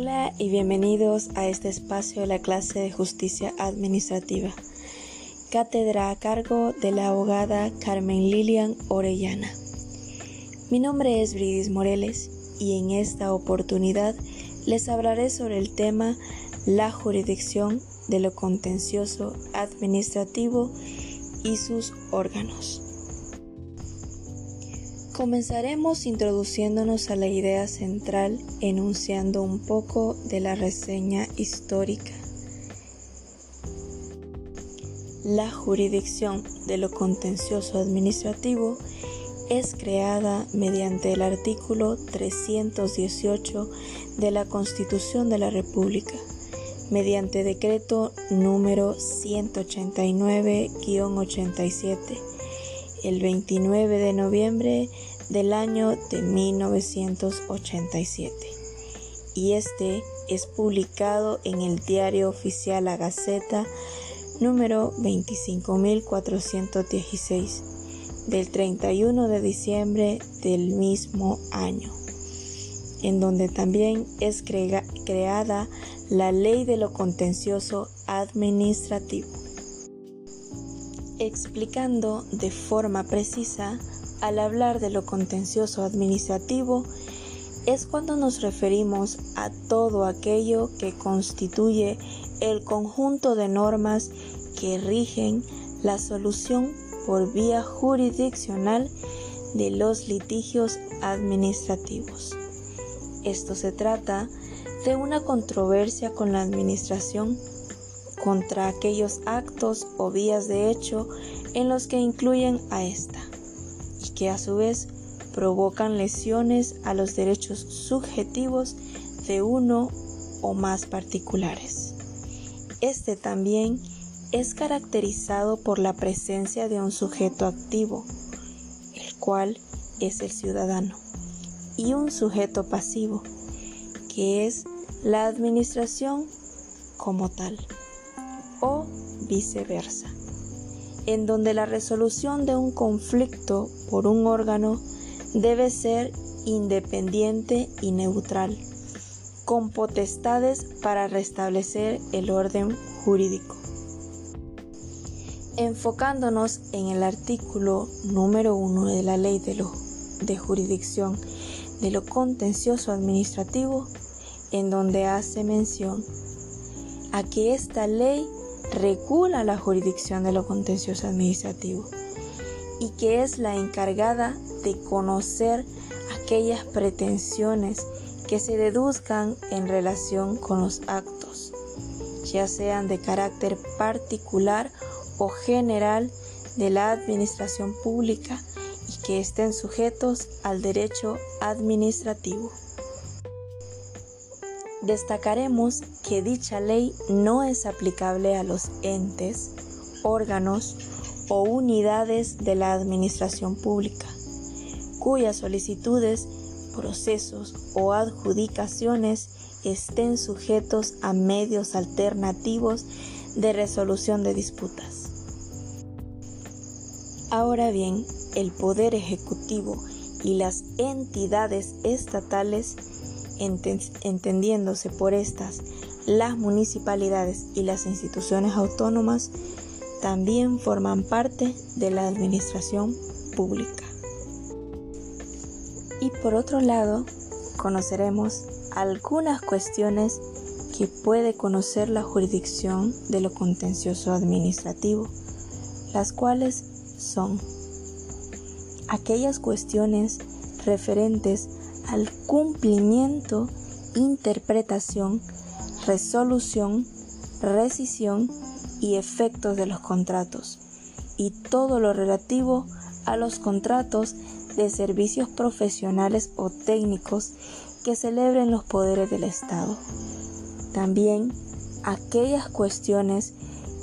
Hola y bienvenidos a este espacio de la clase de justicia administrativa. Cátedra a cargo de la abogada Carmen Lilian Orellana. Mi nombre es Bridis Moreles y en esta oportunidad les hablaré sobre el tema la jurisdicción de lo contencioso administrativo y sus órganos. Comenzaremos introduciéndonos a la idea central enunciando un poco de la reseña histórica. La jurisdicción de lo contencioso administrativo es creada mediante el artículo 318 de la Constitución de la República, mediante decreto número 189-87, el 29 de noviembre del año de 1987 y este es publicado en el Diario Oficial La Gaceta número 25416 del 31 de diciembre del mismo año, en donde también es creada la Ley de lo Contencioso Administrativo, explicando de forma precisa al hablar de lo contencioso administrativo, es cuando nos referimos a todo aquello que constituye el conjunto de normas que rigen la solución por vía jurisdiccional de los litigios administrativos. Esto se trata de una controversia con la administración contra aquellos actos o vías de hecho en los que incluyen a esta que a su vez provocan lesiones a los derechos subjetivos de uno o más particulares. Este también es caracterizado por la presencia de un sujeto activo, el cual es el ciudadano, y un sujeto pasivo, que es la administración como tal, o viceversa en donde la resolución de un conflicto por un órgano debe ser independiente y neutral, con potestades para restablecer el orden jurídico. Enfocándonos en el artículo número 1 de la ley de, jurisdicción de lo contencioso administrativo, en donde hace mención a que esta ley regula la jurisdicción de lo contencioso administrativo y que es la encargada de conocer aquellas pretensiones que se deduzcan en relación con los actos, ya sean de carácter particular o general de la administración pública y que estén sujetos al derecho administrativo. Destacaremos que dicha ley no es aplicable a los entes, órganos o unidades de la administración pública, cuyas solicitudes, procesos o adjudicaciones estén sujetos a medios alternativos de resolución de disputas. Ahora bien, el Poder Ejecutivo y las entidades estatales entendiéndose por estas las municipalidades y las instituciones autónomas, también forman parte de la administración pública. Y por otro lado, conoceremos algunas cuestiones que puede conocer la jurisdicción de lo contencioso administrativo, las cuales son aquellas cuestiones referentes al cumplimiento, interpretación, resolución, rescisión y efectos de los contratos y todo lo relativo a los contratos de servicios profesionales o técnicos que celebren los poderes del Estado. También aquellas cuestiones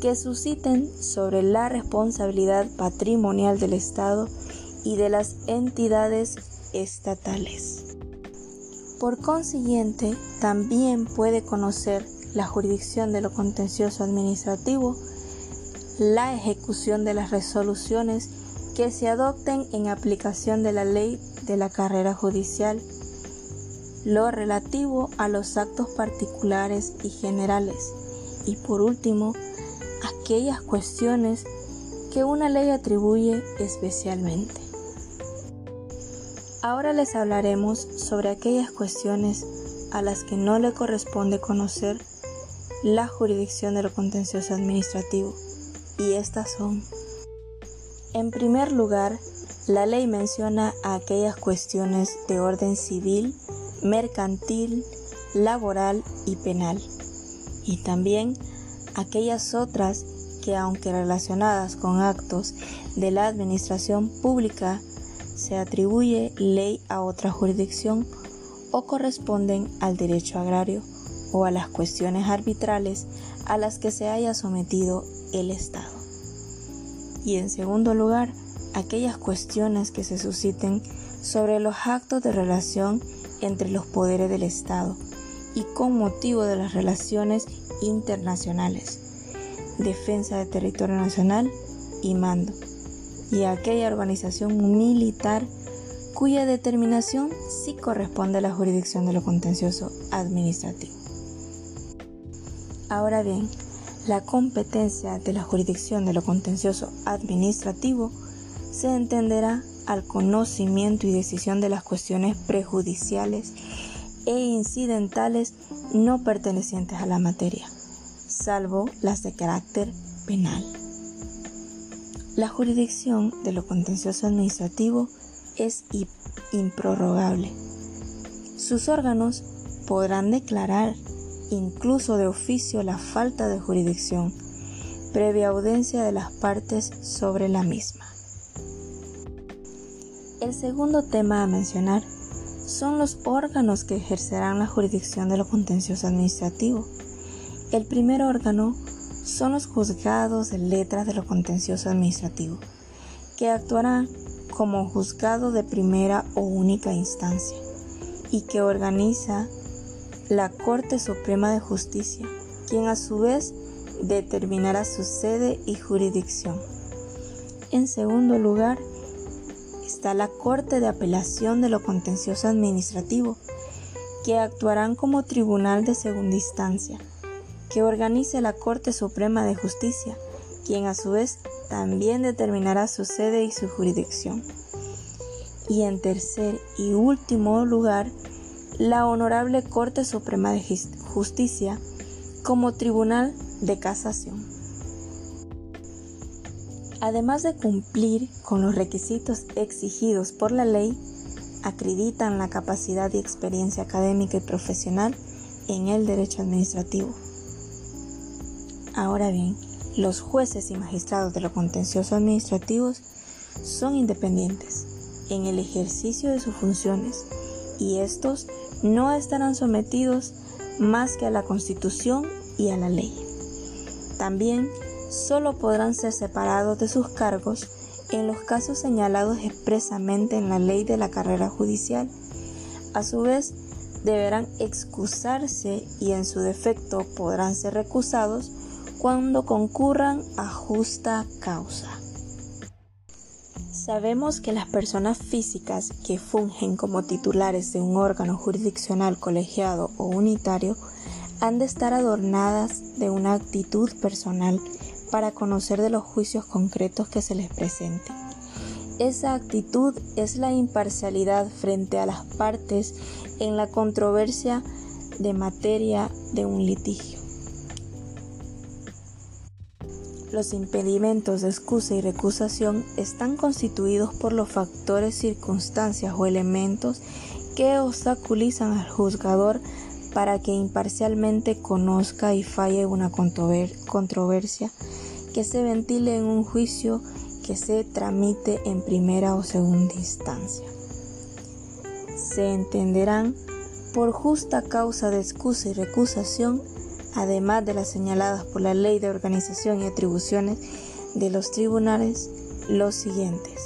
que susciten sobre la responsabilidad patrimonial del Estado y de las entidades estatales. Por consiguiente, también puede conocer la jurisdicción de lo contencioso administrativo, la ejecución de las resoluciones que se adopten en aplicación de la ley de la carrera judicial, lo relativo a los actos particulares y generales, y por último, aquellas cuestiones que una ley atribuye especialmente. Ahora les hablaremos sobre aquellas cuestiones a las que no le corresponde conocer la jurisdicción de lo contencioso administrativo, y estas son, en primer lugar, la ley menciona aquellas cuestiones de orden civil, mercantil, laboral y penal, y también aquellas otras que aunque relacionadas con actos de la administración pública, se atribuye ley a otra jurisdicción o corresponden al derecho agrario o a las cuestiones arbitrales a las que se haya sometido el Estado. Y en segundo lugar, aquellas cuestiones que se susciten sobre los actos de relación entre los poderes del Estado y con motivo de las relaciones internacionales, defensa del territorio nacional y mando, y aquella organización militar cuya determinación sí corresponde a la jurisdicción de lo contencioso administrativo. Ahora bien, la competencia de la jurisdicción de lo contencioso administrativo se entenderá al conocimiento y decisión de las cuestiones prejudiciales e incidentales no pertenecientes a la materia, salvo las de carácter penal. La jurisdicción de lo contencioso administrativo es improrrogable. Sus órganos podrán declarar incluso de oficio la falta de jurisdicción, previa audiencia de las partes sobre la misma. El segundo tema a mencionar son los órganos que ejercerán la jurisdicción de lo contencioso administrativo. El primer órgano son los juzgados de letras de lo contencioso administrativo, que actuarán como juzgado de primera o única instancia y que organiza la Corte Suprema de Justicia, quien a su vez determinará su sede y jurisdicción. En segundo lugar, está la Corte de Apelación de lo Contencioso Administrativo, que actuarán como tribunal de segunda instancia, que organice la Corte Suprema de Justicia, quien a su vez también determinará su sede y su jurisdicción. Y en tercer y último lugar, la Honorable Corte Suprema de Justicia como Tribunal de Casación. Además de cumplir con los requisitos exigidos por la ley, acreditan la capacidad y experiencia académica y profesional en el derecho administrativo. Ahora bien, los jueces y magistrados de los contenciosos administrativos son independientes en el ejercicio de sus funciones y estos no estarán sometidos más que a la Constitución y a la ley. También solo podrán ser separados de sus cargos en los casos señalados expresamente en la ley de la carrera judicial. A su vez, deberán excusarse y en su defecto podrán ser recusados cuando concurran a justa causa. Sabemos que las personas físicas que fungen como titulares de un órgano jurisdiccional colegiado o unitario han de estar adornadas de una actitud personal para conocer de los juicios concretos que se les presenten. Esa actitud es la imparcialidad frente a las partes en la controversia de materia de un litigio. Los impedimentos de excusa y recusación están constituidos por los factores, circunstancias o elementos que obstaculizan al juzgador para que imparcialmente conozca y falle una controversia que se ventile en un juicio que se tramite en primera o segunda instancia. Se entenderán por justa causa de excusa y recusación, además de las señaladas por la Ley de Organización y Atribuciones de los tribunales, los siguientes.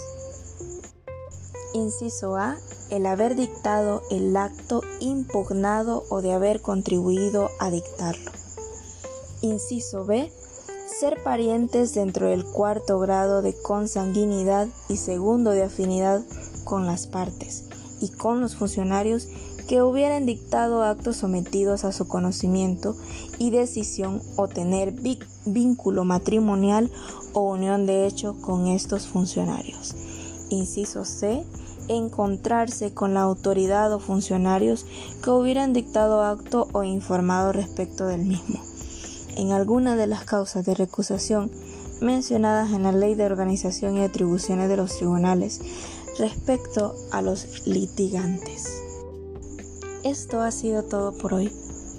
Inciso A. El haber dictado el acto impugnado o de haber contribuido a dictarlo. Inciso B ser parientes dentro del cuarto grado de consanguinidad y segundo de afinidad con las partes y con los funcionarios que hubieran dictado actos sometidos a su conocimiento y decisión o tener vínculo matrimonial o unión de hecho con estos funcionarios. Inciso C. Encontrarse con la autoridad o funcionarios que hubieran dictado acto o informado respecto del mismo. En alguna de las causas de recusación mencionadas en la Ley de Organización y Atribuciones de los Tribunales respecto a los litigantes. Esto ha sido todo por hoy.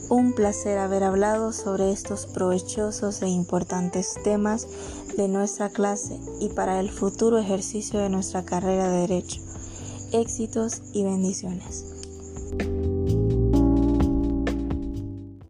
Un placer haber hablado sobre estos provechosos e importantes temas de nuestra clase y para el futuro ejercicio de nuestra carrera de derecho. Éxitos y bendiciones.